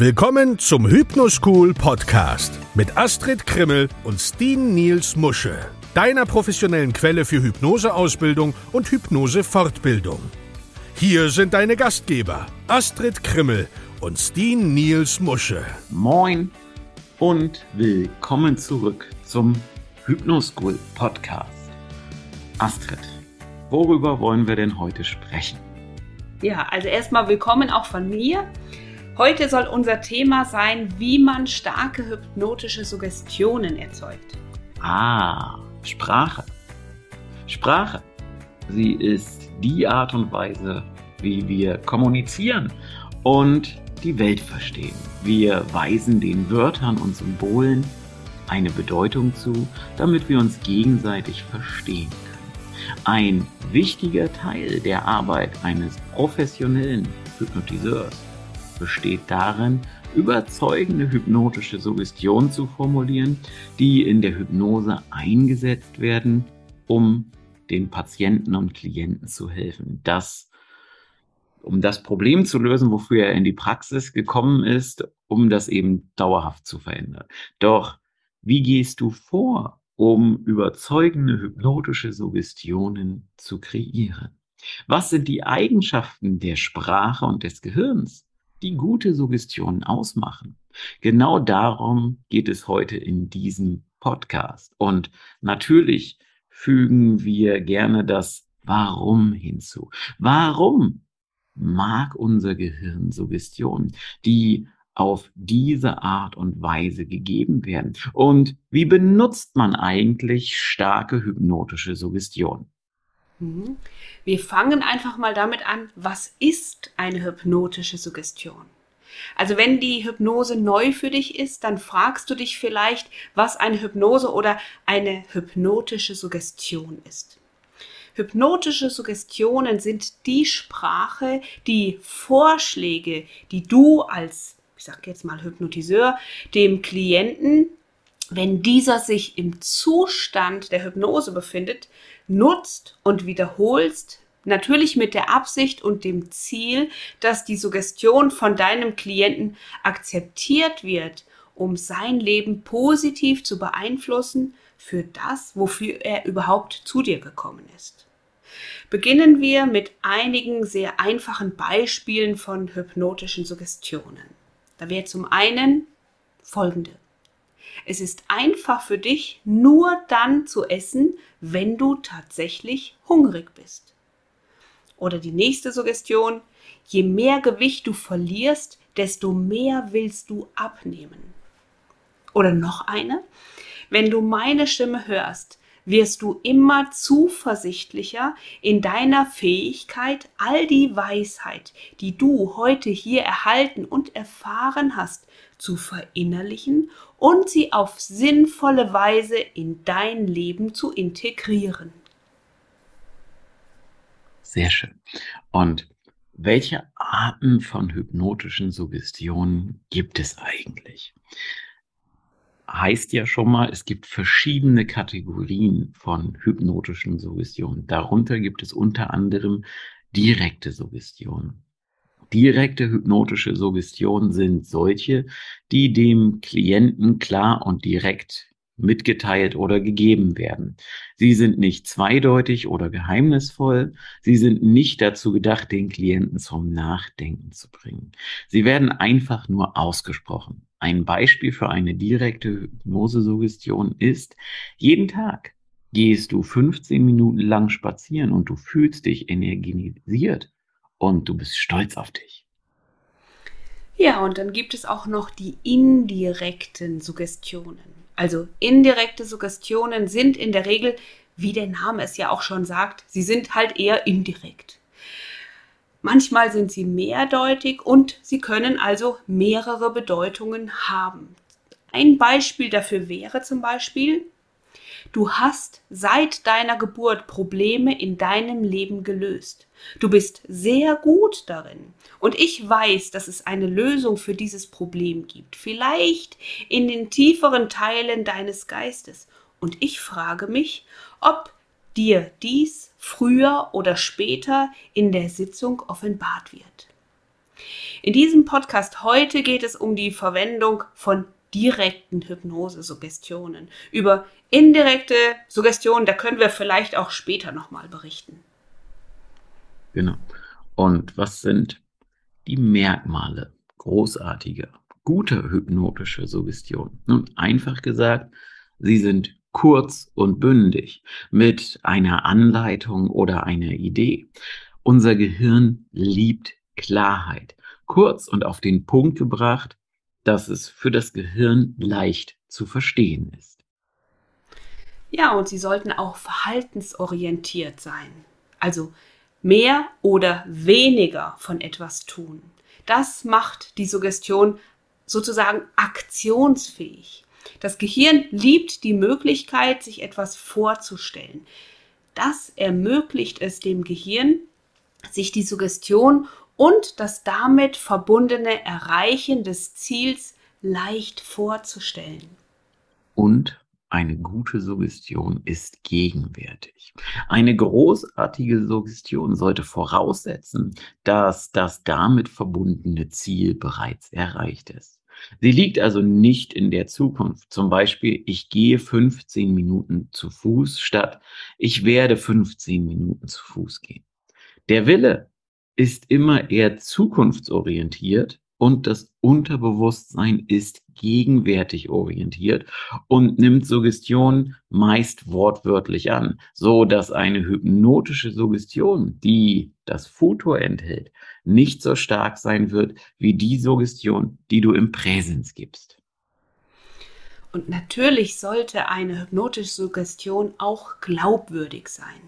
Willkommen zum Hypnoschool Podcast mit Astrid Krimmel und Steen Niels Musche, deiner professionellen Quelle für Hypnoseausbildung und Hypnosefortbildung. Hier sind deine Gastgeber Astrid Krimmel und Steen Niels Musche. Moin und willkommen zurück zum Hypnoschool Podcast. Astrid, worüber wollen wir denn heute sprechen? Ja, also erstmal willkommen auch von mir. Heute soll unser Thema sein, wie man starke hypnotische Suggestionen erzeugt. Ah, Sprache. Sprache. Sie ist die Art und Weise, wie wir kommunizieren und die Welt verstehen. Wir weisen den Wörtern und Symbolen eine Bedeutung zu, damit wir uns gegenseitig verstehen können. Ein wichtiger Teil der Arbeit eines professionellen Hypnotiseurs besteht darin, überzeugende hypnotische Suggestionen zu formulieren, die in der Hypnose eingesetzt werden, um den Patienten und Klienten zu helfen. Das, um das Problem zu lösen, wofür er in die Praxis gekommen ist, um das eben dauerhaft zu verändern. Doch wie gehst du vor, um überzeugende hypnotische Suggestionen zu kreieren? Was sind die Eigenschaften der Sprache und des Gehirns, die gute Suggestionen ausmachen. Genau darum geht es heute in diesem Podcast. Und natürlich fügen wir gerne das Warum hinzu. Warum mag unser Gehirn Suggestionen, die auf diese Art und Weise gegeben werden? Und wie benutzt man eigentlich starke hypnotische Suggestionen? Mhm. Wir fangen einfach mal damit an, was ist eine hypnotische Suggestion? Also wenn die Hypnose neu für dich ist, dann fragst du dich vielleicht, was eine Hypnose oder eine hypnotische Suggestion ist. Hypnotische Suggestionen sind die Sprache, die Vorschläge, die du als, ich sage jetzt mal Hypnotiseur, dem Klienten, wenn dieser sich im Zustand der Hypnose befindet, nutzt und wiederholst, natürlich mit der Absicht und dem Ziel, dass die Suggestion von deinem Klienten akzeptiert wird, um sein Leben positiv zu beeinflussen für das, wofür er überhaupt zu dir gekommen ist. Beginnen wir mit einigen sehr einfachen Beispielen von hypnotischen Suggestionen. Da wäre zum einen folgende. Es ist einfach für dich, nur dann zu essen, wenn du tatsächlich hungrig bist. Oder die nächste Suggestion, je mehr Gewicht du verlierst, desto mehr willst du abnehmen. Oder noch eine, wenn du meine Stimme hörst, wirst du immer zuversichtlicher in deiner Fähigkeit, all die Weisheit, die du heute hier erhalten und erfahren hast, zu verinnerlichen und sie auf sinnvolle Weise in dein Leben zu integrieren. Sehr schön. Und welche Arten von hypnotischen Suggestionen gibt es eigentlich? Heißt ja schon mal, es gibt verschiedene Kategorien von hypnotischen Suggestionen. Darunter gibt es unter anderem direkte Suggestionen. Direkte hypnotische Suggestionen sind solche, die dem Klienten klar und direkt mitgeteilt oder gegeben werden. Sie sind nicht zweideutig oder geheimnisvoll. Sie sind nicht dazu gedacht, den Klienten zum Nachdenken zu bringen. Sie werden einfach nur ausgesprochen. Ein Beispiel für eine direkte Hypnosesuggestion ist, jeden Tag gehst du 15 Minuten lang spazieren und du fühlst dich energisiert und du bist stolz auf dich. Ja, und dann gibt es auch noch die indirekten Suggestionen. Also indirekte Suggestionen sind in der Regel, wie der Name es ja auch schon sagt, sie sind halt eher indirekt. Manchmal sind sie mehrdeutig und sie können also mehrere Bedeutungen haben. Ein Beispiel dafür wäre zum Beispiel, Du hast seit deiner Geburt Probleme in deinem Leben gelöst. Du bist sehr gut darin. Und ich weiß, dass es eine Lösung für dieses Problem gibt. Vielleicht in den tieferen Teilen deines Geistes. Und ich frage mich, ob dir dies früher oder später in der Sitzung offenbart wird. In diesem Podcast heute geht es um die Verwendung von direkten Hypnose-Suggestionen. Über indirekte Suggestionen, da können wir vielleicht auch später nochmal berichten. Genau. Und was sind die Merkmale großartiger, guter hypnotischer Suggestion? Nun, einfach gesagt, sie sind kurz und bündig mit einer Anleitung oder einer Idee. Unser Gehirn liebt Klarheit. Kurz und auf den Punkt gebracht, dass es für das Gehirn leicht zu verstehen ist. Ja, und sie sollten auch verhaltensorientiert sein. Also mehr oder weniger von etwas tun. Das macht die Suggestion sozusagen aktionsfähig. Das Gehirn liebt die Möglichkeit, sich etwas vorzustellen. Das ermöglicht es dem Gehirn, sich die Suggestion und das damit verbundene Erreichen des Ziels leicht vorzustellen. Und eine gute Suggestion ist gegenwärtig. Eine großartige Suggestion sollte voraussetzen, dass das damit verbundene Ziel bereits erreicht ist. Sie liegt also nicht in der Zukunft. Zum Beispiel, ich gehe 15 Minuten zu Fuß statt ich werde 15 Minuten zu Fuß gehen. Der Wille ist immer eher zukunftsorientiert und das Unterbewusstsein ist gegenwärtig orientiert und nimmt Suggestion meist wortwörtlich an, so dass eine hypnotische Suggestion, die das Futur enthält, nicht so stark sein wird wie die Suggestion, die du im Präsens gibst. Und natürlich sollte eine hypnotische Suggestion auch glaubwürdig sein.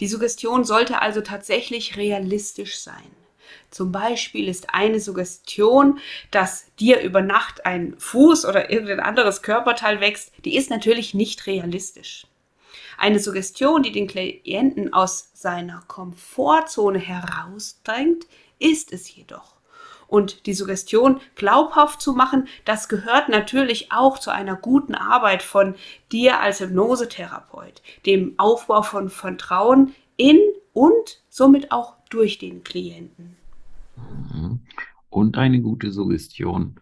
Die Suggestion sollte also tatsächlich realistisch sein. Zum Beispiel ist eine Suggestion, dass dir über Nacht ein Fuß oder irgendein anderes Körperteil wächst, die ist natürlich nicht realistisch. Eine Suggestion, die den Klienten aus seiner Komfortzone herausdrängt, ist es jedoch. Und die Suggestion glaubhaft zu machen, das gehört natürlich auch zu einer guten Arbeit von dir als Hypnosetherapeut, dem Aufbau von Vertrauen in und somit auch durch den Klienten. Und eine gute Suggestion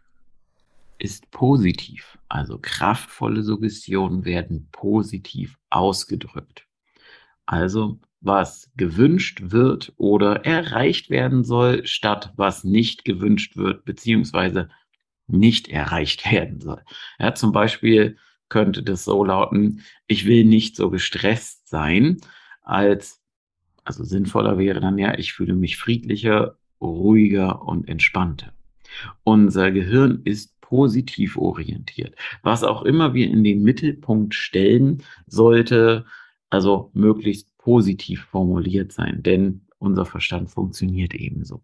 ist positiv. Also kraftvolle Suggestionen werden positiv ausgedrückt. Also was gewünscht wird oder erreicht werden soll, statt was nicht gewünscht wird, beziehungsweise nicht erreicht werden soll. Ja, zum Beispiel könnte das so lauten, ich will nicht so gestresst sein, als, also sinnvoller wäre dann ja, ich fühle mich friedlicher, ruhiger und entspannter. Unser Gehirn ist positiv orientiert. Was auch immer wir in den Mittelpunkt stellen, sollte also möglichst positiv formuliert sein, denn unser Verstand funktioniert ebenso.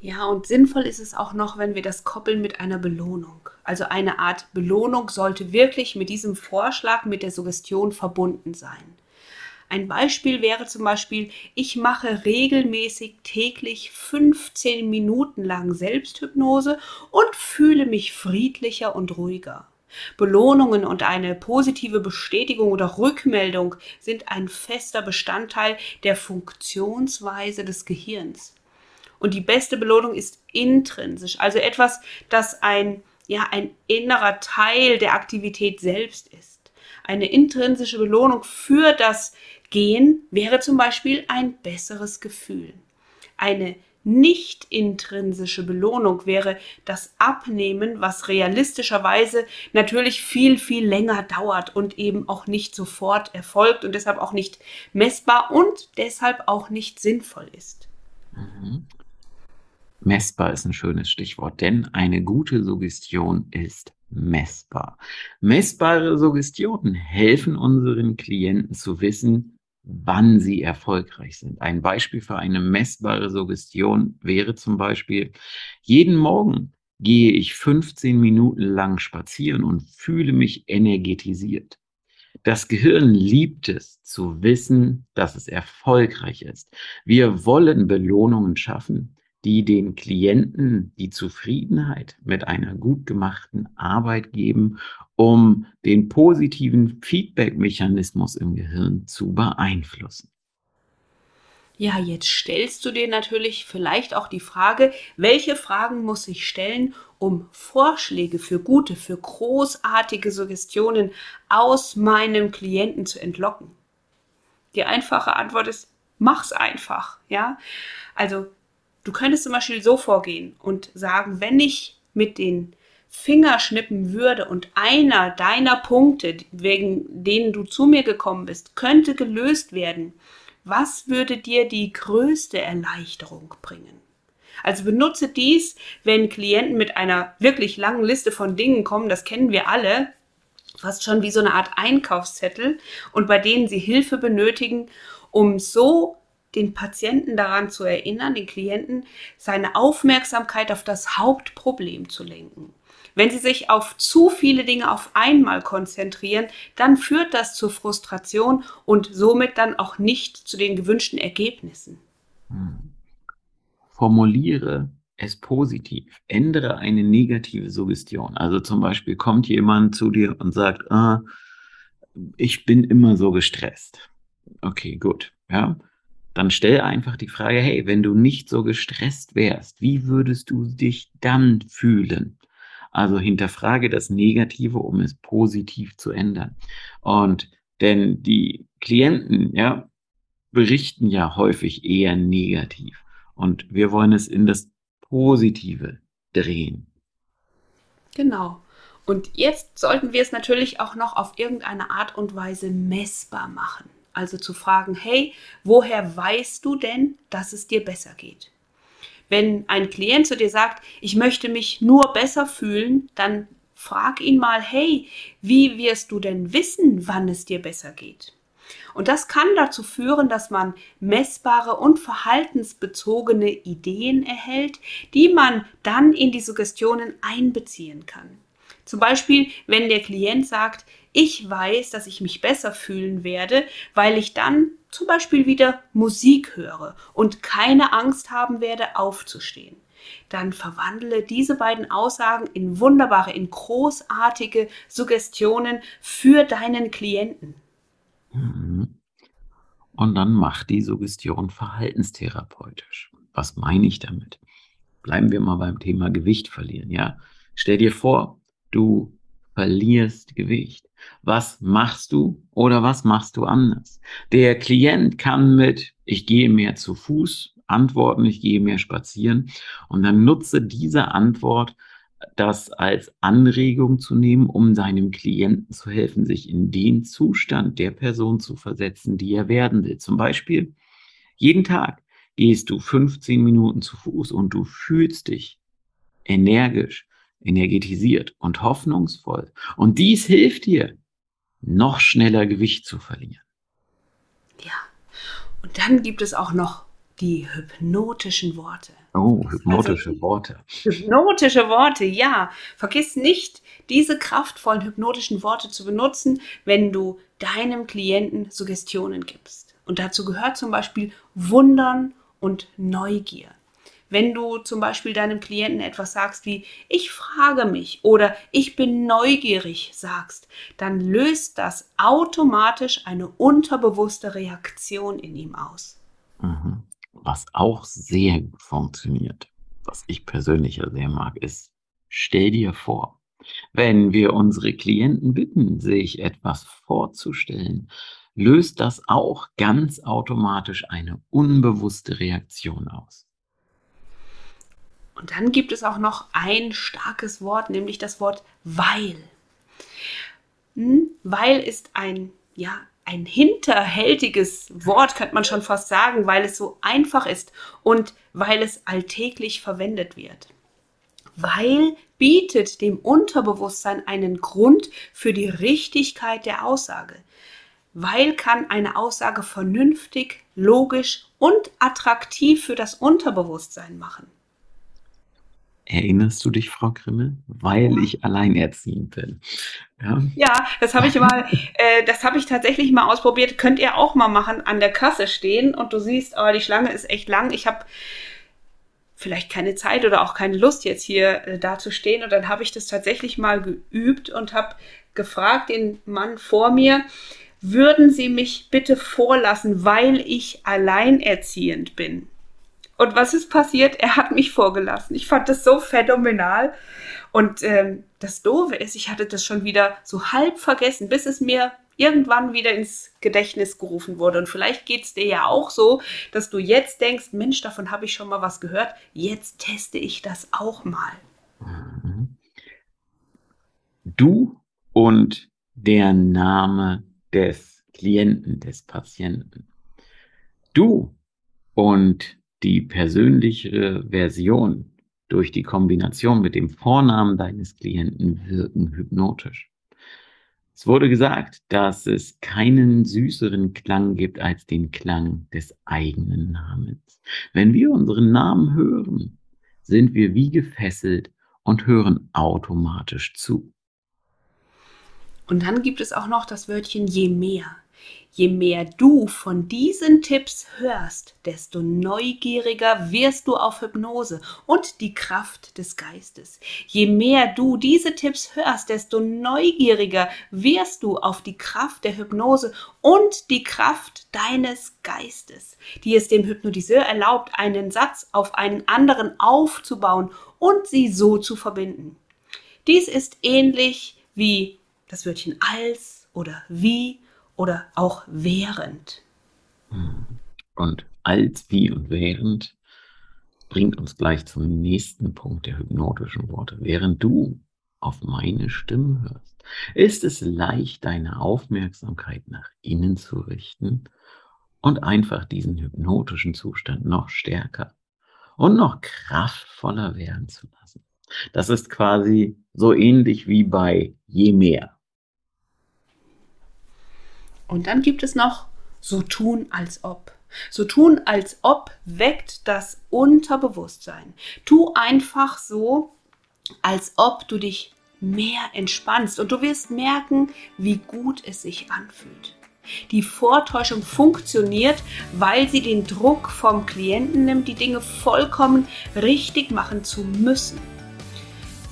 Ja, und sinnvoll ist es auch noch, wenn wir das koppeln mit einer Belohnung. Also eine Art Belohnung sollte wirklich mit diesem Vorschlag, mit der Suggestion verbunden sein. Ein Beispiel wäre zum Beispiel, ich mache regelmäßig täglich 15 Minuten lang Selbsthypnose und fühle mich friedlicher und ruhiger. Belohnungen und eine positive Bestätigung oder Rückmeldung sind ein fester Bestandteil der Funktionsweise des Gehirns. Und die beste Belohnung ist intrinsisch, also etwas, das ein, ja, ein innerer Teil der Aktivität selbst ist. Eine intrinsische Belohnung für das Gehen wäre zum Beispiel ein besseres Gefühl. Eine nicht intrinsische Belohnung wäre das Abnehmen, was realistischerweise natürlich viel, viel länger dauert und eben auch nicht sofort erfolgt und deshalb auch nicht messbar und deshalb auch nicht sinnvoll ist. Mhm. Messbar ist ein schönes Stichwort, denn eine gute Suggestion ist messbar. Messbare Suggestionen helfen unseren Klienten zu wissen, wann sie erfolgreich sind. Ein Beispiel für eine messbare Suggestion wäre zum Beispiel, jeden Morgen gehe ich 15 Minuten lang spazieren und fühle mich energetisiert. Das Gehirn liebt es zu wissen, dass es erfolgreich ist. Wir wollen Belohnungen schaffen, die den Klienten die Zufriedenheit mit einer gut gemachten Arbeit geben, um den positiven Feedback-Mechanismus im Gehirn zu beeinflussen. Ja, jetzt stellst du dir natürlich vielleicht auch die Frage, welche Fragen muss ich stellen, um Vorschläge für gute, für großartige Suggestionen aus meinem Klienten zu entlocken? Die einfache Antwort ist, mach's einfach, ja? Also, du könntest zum Beispiel so vorgehen und sagen, wenn ich mit den Finger schnippen würde und einer deiner Punkte, wegen denen du zu mir gekommen bist, könnte gelöst werden, was würde dir die größte Erleichterung bringen? Also benutze dies, wenn Klienten mit einer wirklich langen Liste von Dingen kommen, das kennen wir alle, fast schon wie so eine Art Einkaufszettel und bei denen sie Hilfe benötigen, um so den Patienten daran zu erinnern, den Klienten, seine Aufmerksamkeit auf das Hauptproblem zu lenken. Wenn Sie sich auf zu viele Dinge auf einmal konzentrieren, dann führt das zu Frustration und somit dann auch nicht zu den gewünschten Ergebnissen. Hm. Formuliere es positiv. Ändere eine negative Suggestion. Also zum Beispiel kommt jemand zu dir und sagt, ah, ich bin immer so gestresst. Okay, gut. Ja. Dann stell einfach die Frage, hey, wenn du nicht so gestresst wärst, wie würdest du dich dann fühlen? Also hinterfrage das Negative, um es positiv zu ändern. Und denn die Klienten, ja, berichten ja häufig eher negativ. Und wir wollen es in das Positive drehen. Genau. Und jetzt sollten wir es natürlich auch noch auf irgendeine Art und Weise messbar machen. Also zu fragen, hey, woher weißt du denn, dass es dir besser geht? Wenn ein Klient zu dir sagt, ich möchte mich nur besser fühlen, dann frag ihn mal, hey, wie wirst du denn wissen, wann es dir besser geht? Und das kann dazu führen, dass man messbare und verhaltensbezogene Ideen erhält, die man dann in die Suggestionen einbeziehen kann. Zum Beispiel, wenn der Klient sagt, ich weiß, dass ich mich besser fühlen werde, weil ich dann zum Beispiel wieder Musik höre und keine Angst haben werde, aufzustehen. Dann verwandle diese beiden Aussagen in wunderbare, in großartige Suggestionen für deinen Klienten. Mhm. Und dann mach die Suggestion verhaltenstherapeutisch. Was meine ich damit? Bleiben wir mal beim Thema Gewicht verlieren, ja? Stell dir vor, du verlierst Gewicht. Was machst du oder was machst du anders? Der Klient kann mit, ich gehe mehr zu Fuß antworten, ich gehe mehr spazieren und dann nutze diese Antwort, das als Anregung zu nehmen, um seinem Klienten zu helfen, sich in den Zustand der Person zu versetzen, die er werden will. Zum Beispiel, jeden Tag gehst du 15 Minuten zu Fuß und du fühlst dich energisch, energetisiert und hoffnungsvoll. Und dies hilft dir, noch schneller Gewicht zu verlieren. Ja, und dann gibt es auch noch die hypnotischen Worte. Oh, hypnotische also, Worte. Hypnotische Worte, ja. Vergiss nicht, diese kraftvollen hypnotischen Worte zu benutzen, wenn du deinem Klienten Suggestionen gibst. Und dazu gehört zum Beispiel Wundern und Neugier. Wenn du zum Beispiel deinem Klienten etwas sagst wie ich frage mich oder ich bin neugierig sagst, dann löst das automatisch eine unterbewusste Reaktion in ihm aus. Mhm. Was auch sehr gut funktioniert, was ich persönlich sehr mag, ist, stell dir vor, wenn wir unsere Klienten bitten, sich etwas vorzustellen, löst das auch ganz automatisch eine unbewusste Reaktion aus. Und dann gibt es auch noch ein starkes Wort, nämlich das Wort weil. Hm? Weil ist ein, ja, ein hinterhältiges Wort, könnte man schon fast sagen, weil es so einfach ist und weil es alltäglich verwendet wird. Weil bietet dem Unterbewusstsein einen Grund für die Richtigkeit der Aussage. Weil kann eine Aussage vernünftig, logisch und attraktiv für das Unterbewusstsein machen. Erinnerst du dich, Frau Grimmel? Weil ich alleinerziehend bin. Ja, ja das habe ich mal, äh, das habe ich tatsächlich mal ausprobiert. Könnt ihr auch mal machen, an der Kasse stehen und du siehst, oh, die Schlange ist echt lang. Ich habe vielleicht keine Zeit oder auch keine Lust, jetzt hier äh, da zu stehen. Und dann habe ich das tatsächlich mal geübt und habe gefragt den Mann vor mir, würden Sie mich bitte vorlassen, weil ich alleinerziehend bin. Und was ist passiert? Er hat mich vorgelassen. Ich fand das so phänomenal. Und ähm, das Doofe ist, ich hatte das schon wieder so halb vergessen, bis es mir irgendwann wieder ins Gedächtnis gerufen wurde. Und vielleicht geht es dir ja auch so, dass du jetzt denkst, Mensch, davon habe ich schon mal was gehört. Jetzt teste ich das auch mal. Mhm. Du und der Name des Klienten, des Patienten. Du und die persönliche Version durch die Kombination mit dem Vornamen deines Klienten wirken hypnotisch. Es wurde gesagt, dass es keinen süßeren Klang gibt als den Klang des eigenen Namens. Wenn wir unseren Namen hören, sind wir wie gefesselt und hören automatisch zu. Und dann gibt es auch noch das Wörtchen je mehr. Je mehr du von diesen Tipps hörst, desto neugieriger wirst du auf Hypnose und die Kraft des Geistes. Je mehr du diese Tipps hörst, desto neugieriger wirst du auf die Kraft der Hypnose und die Kraft deines Geistes, die es dem Hypnotiseur erlaubt, einen Satz auf einen anderen aufzubauen und sie so zu verbinden. Dies ist ähnlich wie das Wörtchen als oder wie oder auch während. Und als, wie und während bringt uns gleich zum nächsten Punkt der hypnotischen Worte. Während du auf meine Stimme hörst, ist es leicht, deine Aufmerksamkeit nach innen zu richten und einfach diesen hypnotischen Zustand noch stärker und noch kraftvoller werden zu lassen. Das ist quasi so ähnlich wie bei je mehr. Und dann gibt es noch so tun als ob. So tun als ob weckt das Unterbewusstsein. Tu einfach so, als ob du dich mehr entspannst und du wirst merken, wie gut es sich anfühlt. Die Vortäuschung funktioniert, weil sie den Druck vom Klienten nimmt, die Dinge vollkommen richtig machen zu müssen.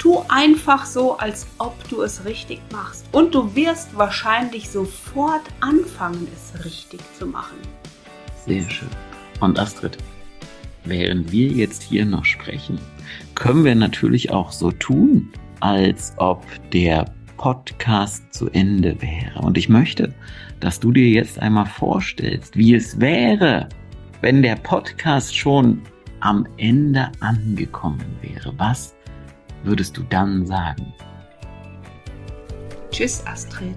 Tu einfach so, als ob du es richtig machst. Und du wirst wahrscheinlich sofort anfangen, es richtig zu machen. Sehr schön. Und Astrid, während wir jetzt hier noch sprechen, können wir natürlich auch so tun, als ob der Podcast zu Ende wäre. Und ich möchte, dass du dir jetzt einmal vorstellst, wie es wäre, wenn der Podcast schon am Ende angekommen wäre. Was würdest du dann sagen? Tschüss, Astrid.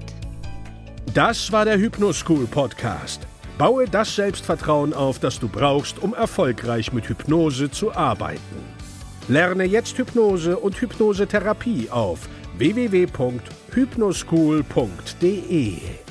Das war der Hypnoschool Podcast. Baue das Selbstvertrauen auf, das du brauchst, um erfolgreich mit Hypnose zu arbeiten. Lerne jetzt Hypnose und Hypnosetherapie auf www.hypnoschool.de.